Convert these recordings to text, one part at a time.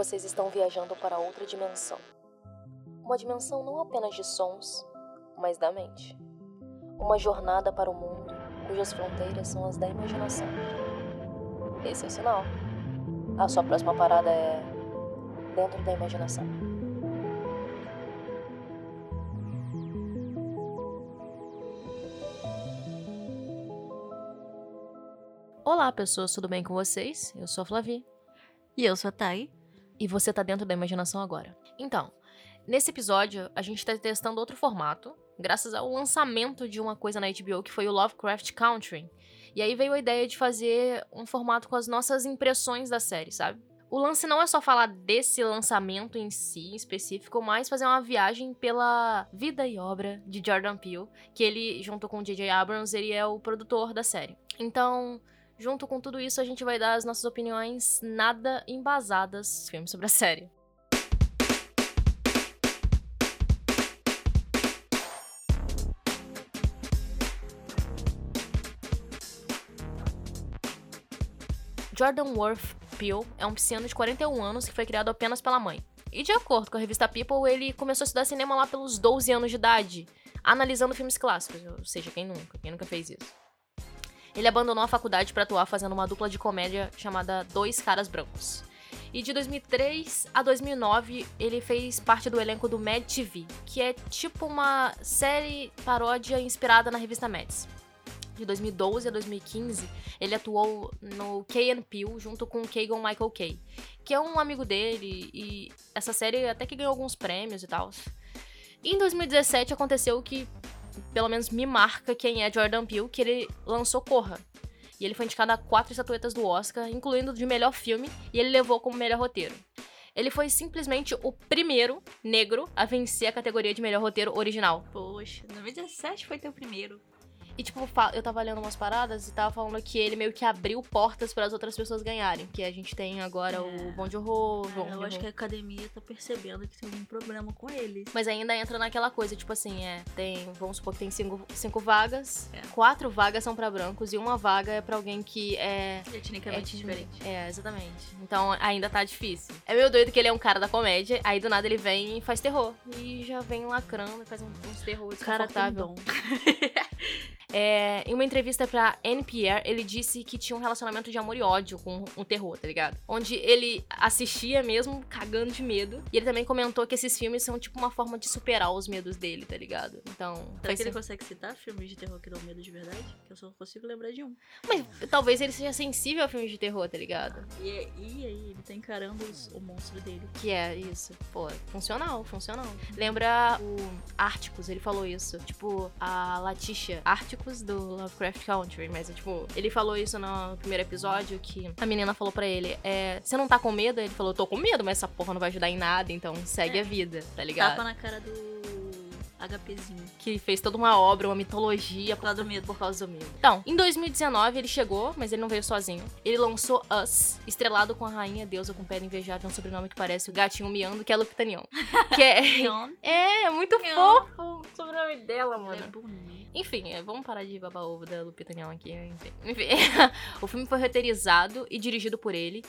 vocês estão viajando para outra dimensão. Uma dimensão não apenas de sons, mas da mente. Uma jornada para o mundo cujas fronteiras são as da imaginação. Esse é o sinal. A sua próxima parada é dentro da imaginação. Olá, pessoas, tudo bem com vocês? Eu sou a Flavi. E eu sou a Thay. E você tá dentro da imaginação agora. Então, nesse episódio, a gente tá testando outro formato, graças ao lançamento de uma coisa na HBO que foi o Lovecraft Country. E aí veio a ideia de fazer um formato com as nossas impressões da série, sabe? O lance não é só falar desse lançamento em si, em específico, mas fazer uma viagem pela vida e obra de Jordan Peele, que ele, junto com o J.J. Abrams, ele é o produtor da série. Então, junto com tudo isso, a gente vai dar as nossas opiniões nada embasadas filmes sobre a série. Jordan Worth Peele é um pisciano de 41 anos que foi criado apenas pela mãe. E de acordo com a revista People, ele começou a estudar cinema lá pelos 12 anos de idade, analisando filmes clássicos, ou seja, quem nunca, quem nunca fez isso. Ele abandonou a faculdade para atuar fazendo uma dupla de comédia chamada Dois Caras Brancos. E de 2003 a 2009, ele fez parte do elenco do Mad TV, que é tipo uma série paródia inspirada na revista Mads de 2012 a 2015, ele atuou no Key Peele junto com Keegan Michael Kay, que é um amigo dele e essa série até que ganhou alguns prêmios e tal. Em 2017 aconteceu que pelo menos me marca quem é Jordan Peele, que ele lançou Corra. E ele foi indicado a quatro estatuetas do Oscar, incluindo de melhor filme, e ele levou como melhor roteiro. Ele foi simplesmente o primeiro negro a vencer a categoria de melhor roteiro original. Poxa, 2017 foi teu primeiro. E, tipo, eu tava lendo umas paradas e tava falando que ele meio que abriu portas para as outras pessoas ganharem. Que a gente tem agora é. o Bom de Horror. É, eu acho que a academia tá percebendo que tem um problema com ele. Mas ainda entra naquela coisa, tipo assim, é, tem, vamos supor que tem cinco, cinco vagas, é. quatro vagas são para brancos e uma vaga é para alguém que é. Etnicamente é, diferente. É, exatamente. Então ainda tá difícil. É meio doido que ele é um cara da comédia, aí do nada ele vem e faz terror. E já vem lacrando, faz uns terror desconfortável. Cara, tem dom. É, em uma entrevista pra NPR, ele disse que tinha um relacionamento de amor e ódio com o terror, tá ligado? Onde ele assistia mesmo cagando de medo. E ele também comentou que esses filmes são tipo uma forma de superar os medos dele, tá ligado? Então. Será que ele consegue citar filmes de terror que dão medo de verdade? Que eu só consigo lembrar de um. Mas talvez ele seja sensível a filmes de terror, tá ligado? E, e aí, ele tá encarando os, o monstro dele. Que é isso. Pô, funcional, funcional. Lembra o Árticos, ele falou isso. Tipo, a Árticos do Lovecraft Country, mas é tipo, ele falou isso no primeiro episódio que a menina falou para ele: é, Você não tá com medo? Ele falou: Tô com medo, mas essa porra não vai ajudar em nada, então segue é. a vida, tá ligado? Tapa na cara do HPzinho. Que fez toda uma obra, uma mitologia por, do medo. por causa do medo. Então, em 2019 ele chegou, mas ele não veio sozinho. Ele lançou Us, estrelado com a rainha deusa com pele invejável, um sobrenome que parece o gatinho miando, que é Lupita Nyong. que é... é, é muito fofo o sobrenome dela, mano. é bonito. Enfim, é, vamos parar de babar ovo da Lupita Nyong aqui. Enfim, enfim. o filme foi roteirizado e dirigido por ele.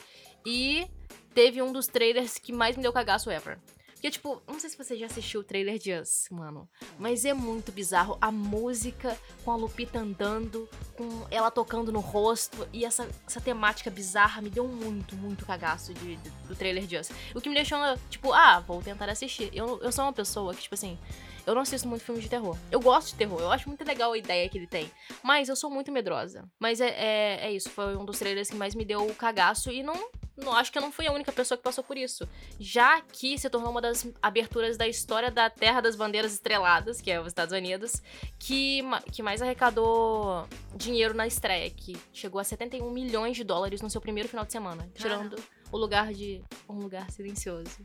E teve um dos trailers que mais me deu cagaço ever. Porque, tipo, não sei se você já assistiu o trailer de Us, mano. Mas é muito bizarro. A música com a Lupita andando, com ela tocando no rosto. E essa, essa temática bizarra me deu muito, muito cagaço de, de, do trailer de Us. O que me deixou, tipo, ah, vou tentar assistir. Eu, eu sou uma pessoa que, tipo assim. Eu não assisto muito filme de terror. Eu gosto de terror, eu acho muito legal a ideia que ele tem. Mas eu sou muito medrosa. Mas é, é, é isso, foi um dos trailers que mais me deu o cagaço e não não acho que eu não fui a única pessoa que passou por isso. Já que se tornou uma das aberturas da história da Terra das Bandeiras Estreladas, que é os Estados Unidos, que, que mais arrecadou dinheiro na estreia, que chegou a 71 milhões de dólares no seu primeiro final de semana, tirando o lugar de Um Lugar Silencioso.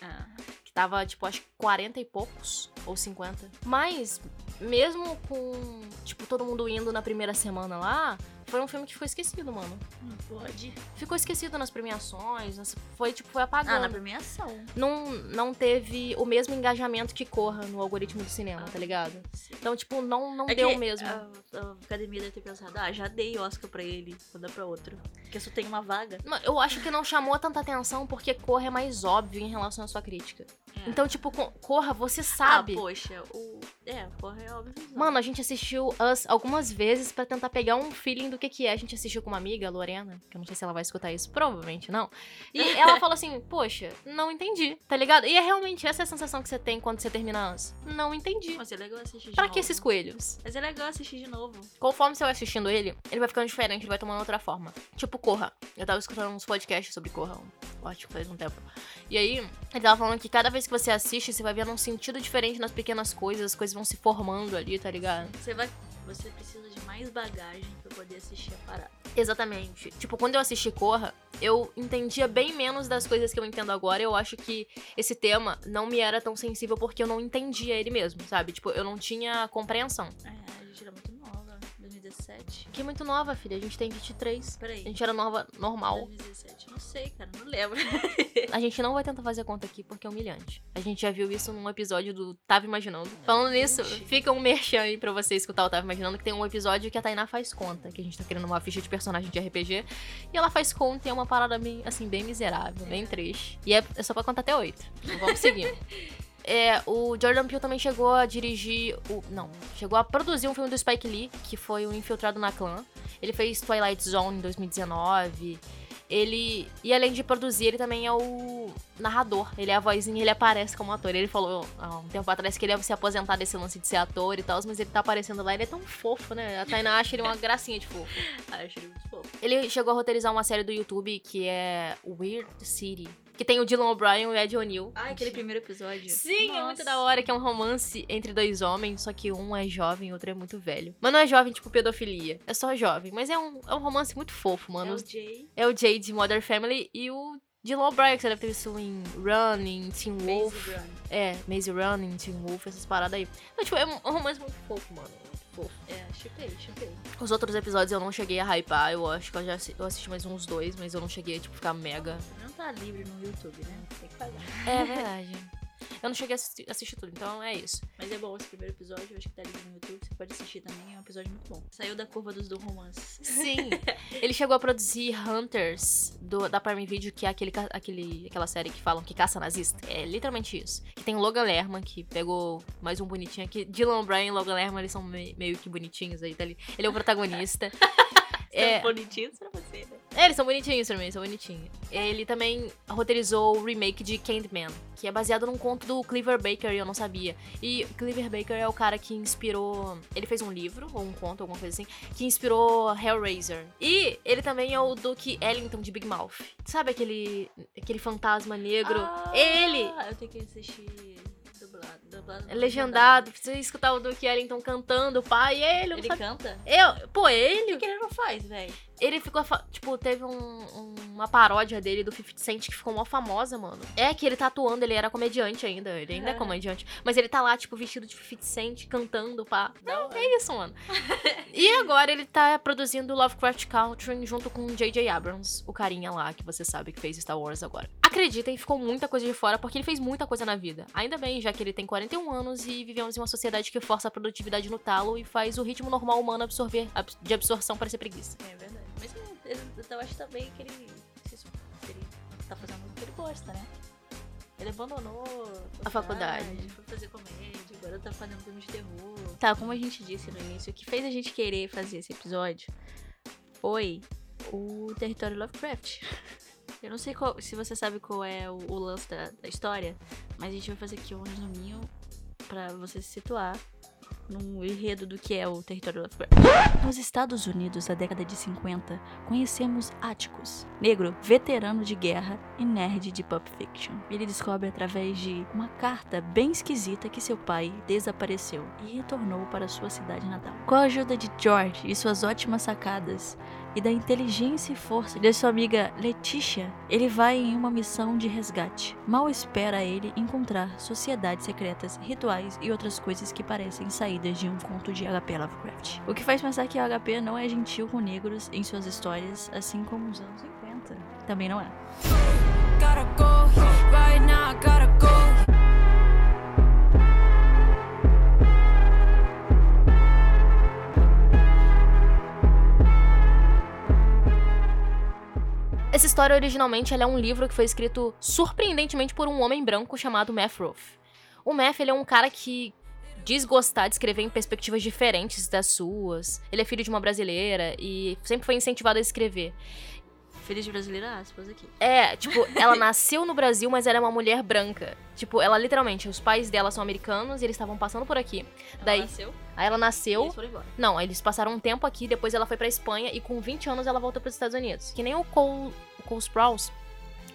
Ah. Que tava, tipo, acho que 40 e poucos, ou 50. Mas, mesmo com, tipo, todo mundo indo na primeira semana lá, foi um filme que ficou esquecido, mano. Não pode. Ficou esquecido nas premiações, nas- foi tipo, foi Ah, apagando. na premiação. não, não teve o mesmo engajamento que corra no algoritmo do cinema, tá ligado? Sim. Então, tipo, não, não É deu mesmo. A, a academia deve ter pensado, ah, já dei Oscar pra ele, vou dar pra outro. Porque só tem uma vaga. Eu acho que não chamou tanta atenção porque Corra é mais óbvio em relação à sua crítica. É. Então, tipo, co- Corra, você sabe. Ah, poxa, o. É, porra, é óbvio. Mano, a gente assistiu Us algumas vezes pra tentar pegar um feeling do que que é. A gente assistiu com uma amiga, a Lorena, que eu não sei se ela vai escutar isso, provavelmente não. E ela falou assim, poxa, não entendi, tá ligado? E é realmente essa é a sensação que você tem quando você termina Us. Não entendi. Mas é legal assistir de Pra novo. que esses coelhos? Mas é legal assistir de novo. Conforme você vai assistindo ele, ele vai ficando diferente, ele vai tomando outra forma. Tipo Corra. Eu tava escutando uns podcasts sobre Corra, um- acho que faz um tempo. E aí, ele tava falando que cada vez que você assiste, você vai vendo um sentido diferente nas pequenas coisas, as coisas vão se formando ali, tá ligado? Você vai. Você precisa de mais bagagem pra poder assistir a parada. Exatamente. Tipo, quando eu assisti Corra, eu entendia bem menos das coisas que eu entendo agora. Eu acho que esse tema não me era tão sensível porque eu não entendia ele mesmo, sabe? Tipo, eu não tinha compreensão. É, a gente era muito nova. 2017. Que é muito nova, filha. A gente tem 23. Peraí. A gente era nova, normal. 2017. Não sei, cara, não lembro. A gente não vai tentar fazer conta aqui porque é humilhante. A gente já viu isso num episódio do Tava Imaginando. Falando nisso, fica um merchan aí pra você escutar o Tava Imaginando, que tem um episódio que a Tainá faz conta, que a gente tá querendo uma ficha de personagem de RPG. E ela faz conta e é uma parada bem, assim, bem miserável, bem triste. E é, é só pra contar até oito. Então vamos seguindo. É, o Jordan Peele também chegou a dirigir o. Não, chegou a produzir um filme do Spike Lee, que foi o Infiltrado na Clã. Ele fez Twilight Zone em 2019. Ele. E além de produzir, ele também é o narrador. Ele é a vozinha, ele aparece como ator. Ele falou há um tempo atrás que ele ia se aposentar desse lance de ser ator e tal, mas ele tá aparecendo lá. Ele é tão fofo, né? A Tainá acha ele uma gracinha de fofo. eu achei muito fofo. Ele chegou a roteirizar uma série do YouTube que é Weird City. Que tem o Dylan O'Brien e o Ed O'Neill. Ah, aquele primeiro episódio. Sim, é muito Nossa. da hora, que é um romance entre dois homens, só que um é jovem e o outro é muito velho. Mas não é jovem, tipo pedofilia. É só jovem. Mas é um, é um romance muito fofo, mano. É o Jay, É o Jay de Mother Family e o Dylan O'Brien, que você deve ter visto em Running, Teen Wolf. Maze Run. É, Maze Running, Teen Wolf, essas paradas aí. Então, tipo, é um um romance muito fofo, mano. Fofo. É, chipei, chipei. Os outros episódios eu não cheguei a hypar, eu acho que eu já eu assisti mais uns dois, mas eu não cheguei a, tipo, ficar mega. Não tá livre no YouTube, né? Tem que pagar. É verdade. Eu não cheguei a assistir, assistir tudo, então é isso. Mas é bom esse primeiro episódio, eu acho que tá livre no YouTube, você pode assistir também, é um episódio muito bom. Saiu da curva dos do romances. Sim. Ele chegou a produzir Hunters do, da Prime Video, que é aquele, aquele, aquela série que falam que caça nazista. É literalmente isso. Que tem o Logan Lerman, que pegou mais um bonitinho aqui. Dylan O'Brien e Logan Lerman, eles são me- meio que bonitinhos aí, tá ali. Ele é o protagonista. É é, bonitinho pra você, né? é, eles são bonitinhos pra mim, são bonitinhos. Ele também roteirizou o remake de Candyman, que é baseado num conto do Cleaver Baker, e eu não sabia. E Cleaver Baker é o cara que inspirou. Ele fez um livro, ou um conto, alguma coisa assim, que inspirou Hellraiser. E ele também é o Duke Ellington de Big Mouth. Sabe aquele, aquele fantasma negro? Ah, Ele! Eu tenho que assistir dublado. Dublado É legendado, precisa escutar o Duke Ellington cantando, pai, ele, não Ele sabe. canta? Eu, pô, O ele, que, que ele não faz, velho? Ele ficou. Tipo, teve um- um- uma paródia dele do 50 Cent que ficou mó famosa, mano. É que ele tá atuando, ele era comediante ainda. Ele ainda é É. comediante. Mas ele tá lá, tipo, vestido de 50 Cent, cantando, pá. Hora. É, é isso, mano. e agora ele tá produzindo Lovecraft Country junto com J.J. Abrams, o carinha lá que você sabe que fez Star Wars agora. Acreditem, ficou muita coisa de fora porque ele fez muita coisa na vida. Ainda bem, já que ele tem 41 anos e vivemos em uma sociedade que força a produtividade no talo e faz o ritmo normal humano absorver abs- de absorção parecer preguiça. É verdade. Mas eu, eu, eu acho também que ele, que ele tá fazendo o que ele gosta, né? Ele abandonou A faculdade. Foi fazer comédia, agora tá fazendo filme de terror. Tá, como a gente disse no início, o que fez a gente querer fazer esse episódio foi o território Lovecraft. Eu não sei qual- se você sabe qual é o, o lance da, da história, mas a gente vai fazer aqui um resuminho pra você se situar no enredo do que é o território Lovecraft. Nos Estados Unidos, da década de 50, conhecemos Atticus, negro, veterano de guerra e nerd de Pulp Fiction. Ele descobre através de uma carta bem esquisita que seu pai desapareceu e retornou para sua cidade natal. Com a ajuda de George e suas ótimas sacadas, e da inteligência e força de sua amiga Letitia, ele vai em uma missão de resgate. Mal espera ele encontrar sociedades secretas, rituais e outras coisas que parecem saídas de um conto de H.P. Lovecraft. O que faz pensar que H.P. não é gentil com negros em suas histórias, assim como os anos 50. Também não é. Essa história originalmente é um livro que foi escrito surpreendentemente por um homem branco chamado Matt Ruff. O ele é um cara que diz gostar de escrever em perspectivas diferentes das suas. Ele é filho de uma brasileira e sempre foi incentivado a escrever. Filho de brasileira, aspas aqui. É, tipo, ela nasceu no Brasil, mas ela é uma mulher branca. Tipo, ela literalmente, os pais dela são americanos e eles estavam passando por aqui. Ela Daí, nasceu aí ela nasceu. eles foram embora. Não, eles passaram um tempo aqui, depois ela foi pra Espanha e com 20 anos ela voltou pros Estados Unidos. Que nem o Cole, o Cole Sprouse,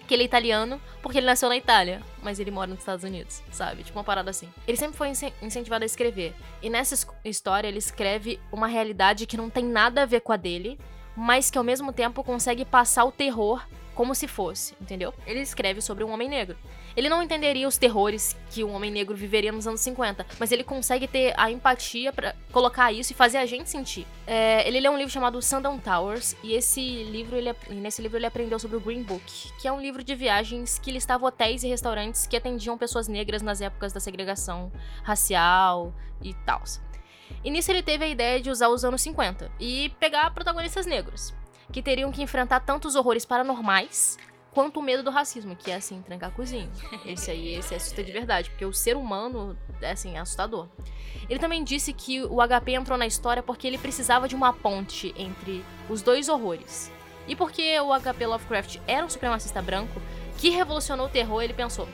que ele é italiano porque ele nasceu na Itália, mas ele mora nos Estados Unidos, sabe? Tipo uma parada assim. Ele sempre foi incen- incentivado a escrever. E nessa es- história ele escreve uma realidade que não tem nada a ver com a dele, mas que ao mesmo tempo consegue passar o terror como se fosse, entendeu? Ele escreve sobre um homem negro. Ele não entenderia os terrores que um homem negro viveria nos anos 50, mas ele consegue ter a empatia pra colocar isso e fazer a gente sentir. É, ele lê um livro chamado Sundown Towers e esse livro ele, nesse livro ele aprendeu sobre o Green Book, que é um livro de viagens que listava hotéis e restaurantes que atendiam pessoas negras nas épocas da segregação racial e tal. E nisso ele teve a ideia de usar os anos 50 e pegar protagonistas negros, que teriam que enfrentar tanto os horrores paranormais quanto o medo do racismo, que é assim, trancar cozinho. Esse aí, esse assusta de verdade, porque o ser humano é assim, é assustador. Ele também disse que o HP entrou na história porque ele precisava de uma ponte entre os dois horrores. E porque o HP Lovecraft era um supremacista branco que revolucionou o terror, ele pensou: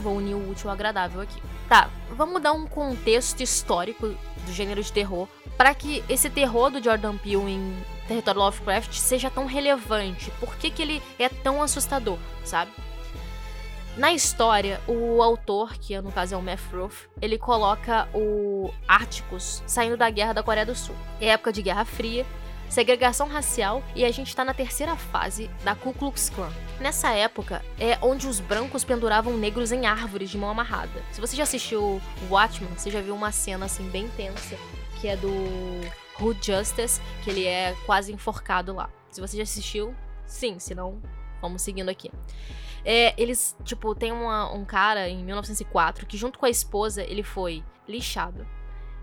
vou unir o útil ao agradável aqui. Tá, vamos dar um contexto histórico do gênero de terror para que esse terror do Jordan Peele em Território Lovecraft seja tão relevante. Por que, que ele é tão assustador, sabe? Na história, o autor, que no caso é o Matt Ruff, ele coloca o Árticos saindo da guerra da Coreia do Sul. É época de Guerra Fria, segregação racial e a gente tá na terceira fase da Ku Klux Klan. Nessa época é onde os brancos penduravam negros em árvores de mão amarrada. Se você já assistiu Watchmen, você já viu uma cena assim bem tensa, que é do Hood Justice, que ele é quase enforcado lá. Se você já assistiu, sim, se não, vamos seguindo aqui. É, eles, tipo, tem uma- um cara em 1904 que, junto com a esposa, ele foi lixado,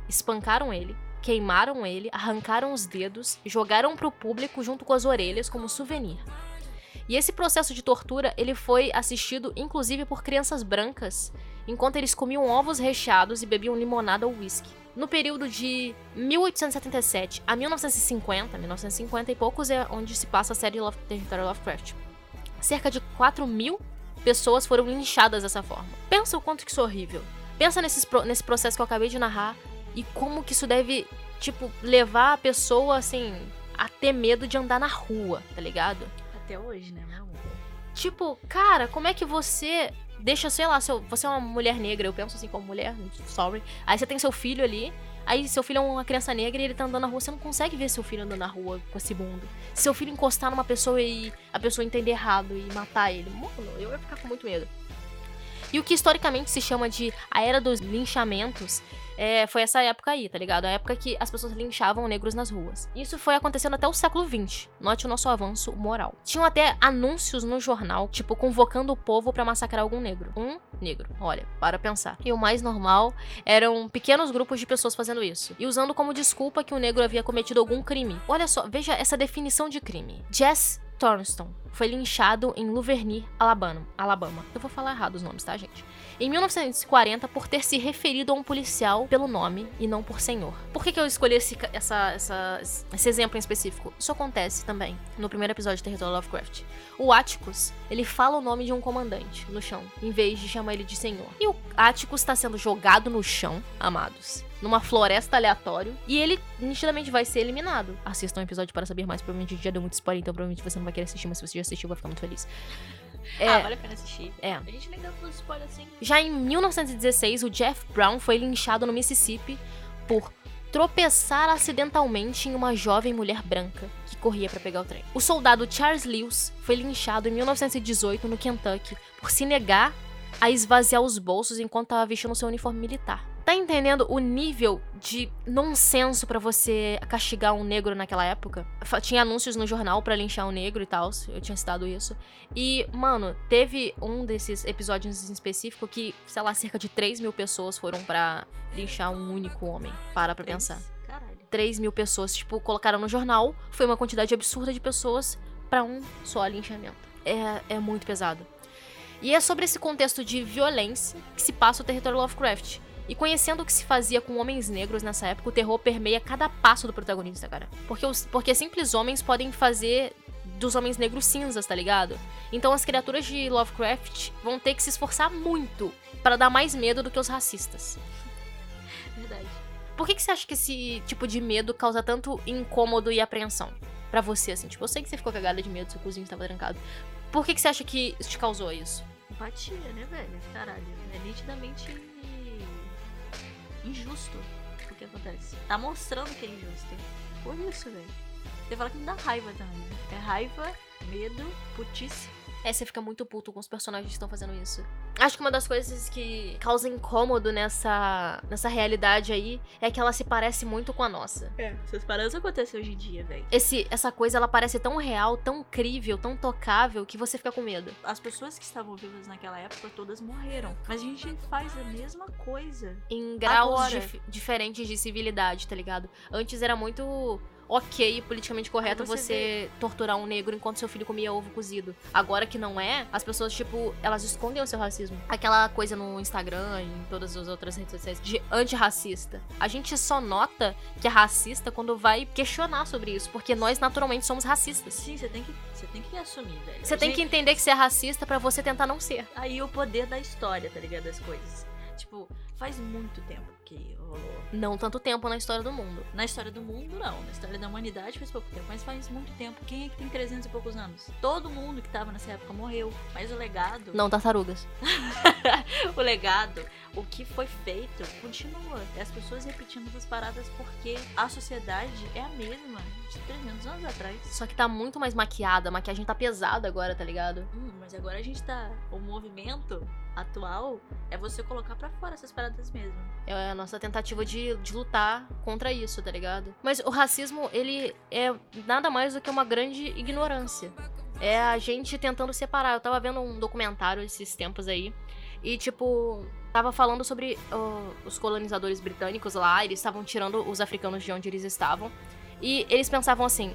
espancaram ele, queimaram ele, arrancaram os dedos, jogaram pro público junto com as orelhas como souvenir. E esse processo de tortura, ele foi assistido inclusive por crianças brancas, enquanto eles comiam ovos recheados e bebiam limonada ou whisky. No período de 1877 a 1950, 1950 e poucos é onde se passa a série Love, Território Lovecraft. Cerca de 4 mil pessoas foram linchadas dessa forma. Pensa o quanto que isso é horrível. Pensa nesses pro- nesse processo que eu acabei de narrar e como que isso deve, tipo, levar a pessoa, assim, a ter medo de andar na rua, tá ligado? Até hoje, né, meu amor? Tipo, cara, como é que você deixa, sei lá, seu, você é uma mulher negra, eu penso assim como mulher, sorry. Aí você tem seu filho ali, aí seu filho é uma criança negra e ele tá andando na rua, você não consegue ver seu filho andando na rua com esse mundo. Se seu filho encostar numa pessoa e a pessoa entender errado e matar ele, mano, eu ia ficar com muito medo. E o que historicamente se chama de a era dos linchamentos é, foi essa época aí, tá ligado? A época que as pessoas linchavam negros nas ruas. Isso foi acontecendo até o século XX. Note o nosso avanço moral. Tinham até anúncios no jornal, tipo, convocando o povo pra massacrar algum negro. Um negro. Olha, para pensar. E o mais normal eram pequenos grupos de pessoas fazendo isso. E usando como desculpa que o negro havia cometido algum crime. Olha só, veja essa definição de crime. Jess Thornton foi linchado em Luverny, Alabama. Alabama. Eu vou falar errado os nomes, tá, gente? Em 1940, por ter se referido a um policial pelo nome e não por senhor. Por que, que eu escolhi esse, essa, essa- esse exemplo em específico? Isso acontece também no primeiro episódio de Território Lovecraft. O Atticus, ele fala o nome de um comandante no chão, em vez de chamar ele de senhor. E o Atticus está sendo jogado no chão, amados, numa floresta aleatório, e ele nitidamente vai ser eliminado. Assistam o episódio para saber mais, provavelmente já deu muito spoiler, então provavelmente você não vai querer assistir, mas se você já assistiu, vai ficar muito feliz. É, Ah, vale a pena assistir. É. A gente nem spoilers assim. já em 1916, o Jeff Brown foi linchado no Mississippi por tropeçar acidentalmente em uma jovem mulher branca que corria para pegar o trem. O soldado Charles Lewis foi linchado em 1918 no Kentucky por se negar a esvaziar os bolsos enquanto estava vestindo seu uniforme militar. Tá entendendo o nível de nonsenso para você castigar um negro naquela época? Tinha anúncios no jornal para linchar um negro e tal, eu tinha citado isso. E, mano, teve um desses episódios em específico que, sei lá, cerca de 3 mil pessoas foram para linchar um único homem. Para pra pensar. Caralho. 3 mil pessoas, tipo, colocaram no jornal, foi uma quantidade absurda de pessoas para um só linchamento. É, é muito pesado. E é sobre esse contexto de violência que se passa o território Lovecraft. E conhecendo o que se fazia com homens negros nessa época, o terror permeia cada passo do protagonista, cara. Porque, os, porque simples homens podem fazer dos homens negros cinzas, tá ligado? Então as criaturas de Lovecraft vão ter que se esforçar muito para dar mais medo do que os racistas. Verdade. Por que, que você acha que esse tipo de medo causa tanto incômodo e apreensão? para você, assim? Tipo, eu sei que você ficou cagada de medo, seu cozinho estava trancado. Por que, que você acha que isso te causou isso? Empatia, né, velho? Caralho. É nitidamente injusto o que acontece. Tá mostrando que é injusto. Por isso, velho. Você fala que me dá raiva também. É raiva, medo, putice é, você fica muito puto com os personagens que estão fazendo isso. Acho que uma das coisas que causa incômodo nessa, nessa realidade aí é que ela se parece muito com a nossa. É, essas paradas acontecem hoje em dia, velho. Essa coisa, ela parece tão real, tão crível, tão tocável, que você fica com medo. As pessoas que estavam vivas naquela época, todas morreram. Mas a gente faz a mesma coisa. Em graus dif diferentes de civilidade, tá ligado? Antes era muito ok, politicamente correto você, você torturar um negro enquanto seu filho comia ovo cozido. Agora que não é, as pessoas, tipo, elas escondem o seu racismo. Aquela coisa no Instagram e em todas as outras redes sociais de antirracista. A gente só nota que é racista quando vai questionar sobre isso, porque nós naturalmente somos racistas. Sim, você tem que, você tem que assumir, velho. Você tem que entender que você é racista para você tentar não ser. Aí o poder da história, tá ligado? Das coisas. Tipo, faz muito tempo que rolou. Não tanto tempo na história do mundo. Na história do mundo, não. Na história da humanidade faz pouco tempo, mas faz muito tempo. Quem é que tem 300 e poucos anos? Todo mundo que tava nessa época morreu. Mas o legado. Não, tartarugas. o legado, o que foi feito, continua. É as pessoas repetindo essas paradas porque a sociedade é a mesma de 300 anos atrás. Só que tá muito mais maquiada. A maquiagem tá pesada agora, tá ligado? Hum, mas agora a gente tá. O movimento atual é você colocar para fora essas paradas mesmo. É nossa tentativa de, de lutar contra isso, tá ligado? Mas o racismo, ele é nada mais do que uma grande ignorância. É a gente tentando separar. Eu tava vendo um documentário esses tempos aí. E, tipo, tava falando sobre uh, os colonizadores britânicos lá. Eles estavam tirando os africanos de onde eles estavam. E eles pensavam assim: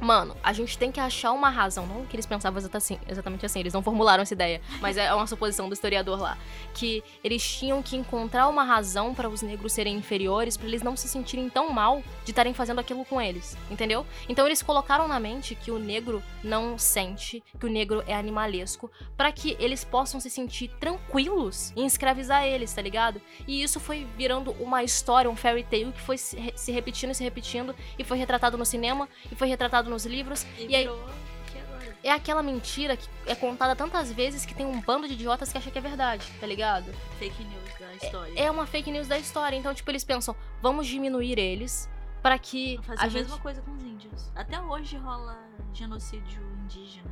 Mano, a gente tem que achar uma razão. Não que eles pensavam assim, exatamente assim, eles não formularam essa ideia, mas é uma suposição do historiador lá. Que eles tinham que encontrar uma razão para os negros serem inferiores, para eles não se sentirem tão mal de estarem fazendo aquilo com eles, entendeu? Então eles colocaram na mente que o negro não sente, que o negro é animalesco, para que eles possam se sentir tranquilos em escravizar eles, tá ligado? E isso foi virando uma história, um fairy tale que foi se repetindo e se repetindo, e foi retratado no cinema, e foi retratado nos livros. E, e aí. É aquela mentira que é contada tantas vezes que tem um bando de idiotas que acha que é verdade, tá ligado? Fake news da história. É, é uma fake news da história. Então, tipo, eles pensam, vamos diminuir eles para que. Fazer a, a gente... mesma coisa com os índios. Até hoje rola genocídio indígena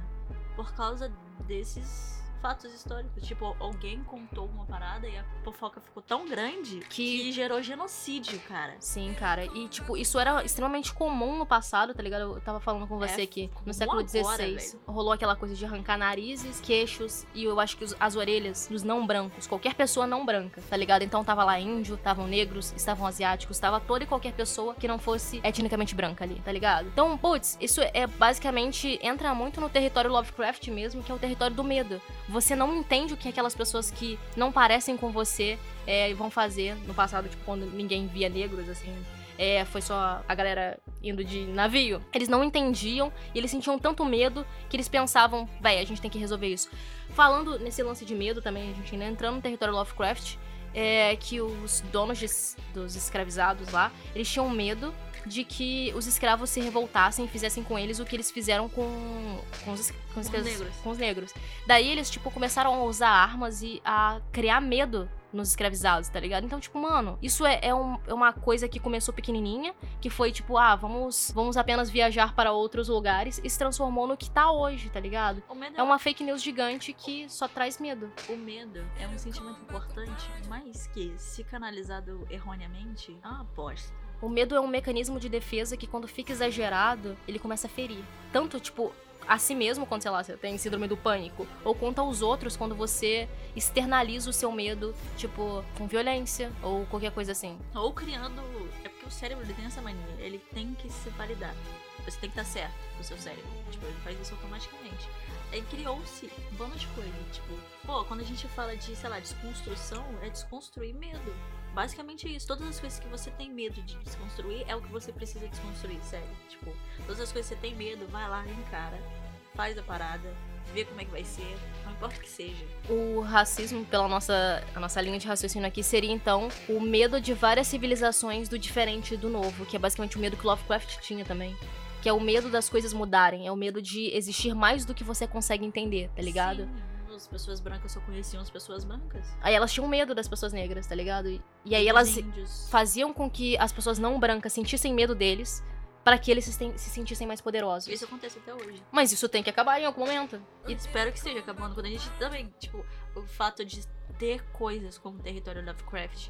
por causa desses fatos históricos. Tipo, alguém contou uma parada e a fofoca ficou tão grande que, que gerou genocídio, cara. Sim, cara. E, tipo, isso era extremamente comum no passado, tá ligado? Eu tava falando com você é, que no século XVI rolou aquela coisa de arrancar narizes, queixos e eu acho que os, as orelhas dos não brancos. Qualquer pessoa não branca, tá ligado? Então tava lá índio, estavam negros, estavam asiáticos, tava toda e qualquer pessoa que não fosse etnicamente branca ali, tá ligado? Então, putz, isso é basicamente entra muito no território Lovecraft mesmo, que é o território do medo você não entende o que aquelas pessoas que não parecem com você é, vão fazer no passado, tipo, quando ninguém via negros, assim. É, foi só a galera indo de navio. Eles não entendiam e eles sentiam tanto medo que eles pensavam, véi, a gente tem que resolver isso. Falando nesse lance de medo também, a gente ainda entrando no território Lovecraft, é que os donos de, dos escravizados lá, eles tinham medo de que os escravos se revoltassem e fizessem com eles o que eles fizeram com, com, os, com, os, negros. com os negros. Daí eles, tipo, começaram a usar armas e a criar medo nos escravizados, tá ligado? Então, tipo, mano, isso é, é, um, é, uma coisa que começou pequenininha, que foi tipo, ah, vamos, vamos apenas viajar para outros lugares e se transformou no que tá hoje, tá ligado? É, é uma fake news gigante que só traz medo. O medo é um sentimento importante, mas que, se canalizado erroneamente, é uma aposta. O medo é um mecanismo de defesa que, quando fica exagerado, ele começa a ferir. Tanto, tipo, a si mesmo quando, sei lá, você tem síndrome do pânico, ou quanto aos outros quando você externaliza o seu medo, tipo, com violência ou qualquer coisa assim. Ou criando. O cérebro ele tem essa mania, ele tem que se validar. Você tem que estar certo com o seu cérebro. Tipo, ele faz isso automaticamente. Aí criou-se bando de coisa. Tipo, pô, quando a gente fala de, sei lá, desconstrução, é desconstruir medo. Basicamente é isso. Todas as coisas que você tem medo de desconstruir é o que você precisa desconstruir, sério. Tipo, todas as coisas que você tem medo, vai lá, encara, faz a parada, vê como é que vai ser, não importa o que seja. O racismo, pela nossa, a nossa linha de raciocínio aqui, seria então o medo de várias civilizações do diferente e do novo, que é basicamente o medo que Lovecraft tinha também. Que é o medo das coisas mudarem, é o medo de existir mais do que você consegue entender, tá ligado? Sim as pessoas brancas só conheciam as pessoas brancas. Aí elas tinham medo das pessoas negras, tá ligado? E, e aí elas faziam com que as pessoas não brancas sentissem medo deles para que eles se, se, sentissem mais poderosos. Isso acontece até hoje. Mas isso tem que acabar em algum momento. E espero que esteja acabando. Quando a gente também, tipo, o fato de ter coisas como o território Lovecraft,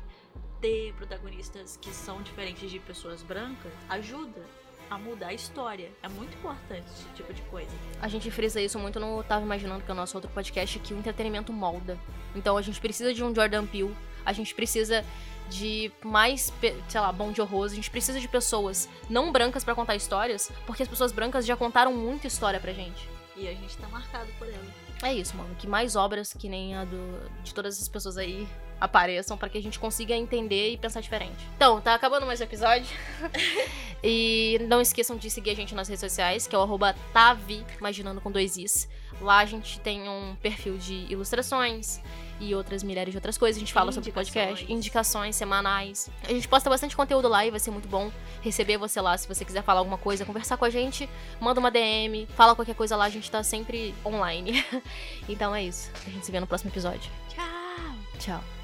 ter protagonistas que são diferentes de pessoas brancas, ajuda a mudar a história. É muito importante esse tipo de coisa. A gente frisa isso muito no Tava Imaginando, que é o nosso outro podcast, que o entretenimento molda. Então a gente precisa de um Jordan Peele, a gente precisa de mais, sei lá, bom de horror, a gente precisa de pessoas não brancas para contar histórias, porque as pessoas brancas já contaram muita história pra gente. E a gente tá marcado por ela. É isso, mano. Que mais obras que nem a do, de todas as pessoas aí apareçam para que a gente consiga entender e pensar diferente. Então, tá acabando mais o episódio. e não esqueçam de seguir a gente nas redes sociais, que é o arroba Tavi, imaginando com dois Is. Lá a gente tem um perfil de ilustrações e outras milhares de outras coisas. A gente fala sobre podcast, indicações semanais. A gente posta bastante conteúdo lá e vai ser muito bom receber você lá. Se você quiser falar alguma coisa, conversar com a gente, manda uma DM, fala qualquer coisa lá, a gente tá sempre online. então é isso. A gente se vê no próximo episódio. Tchau. Tchau.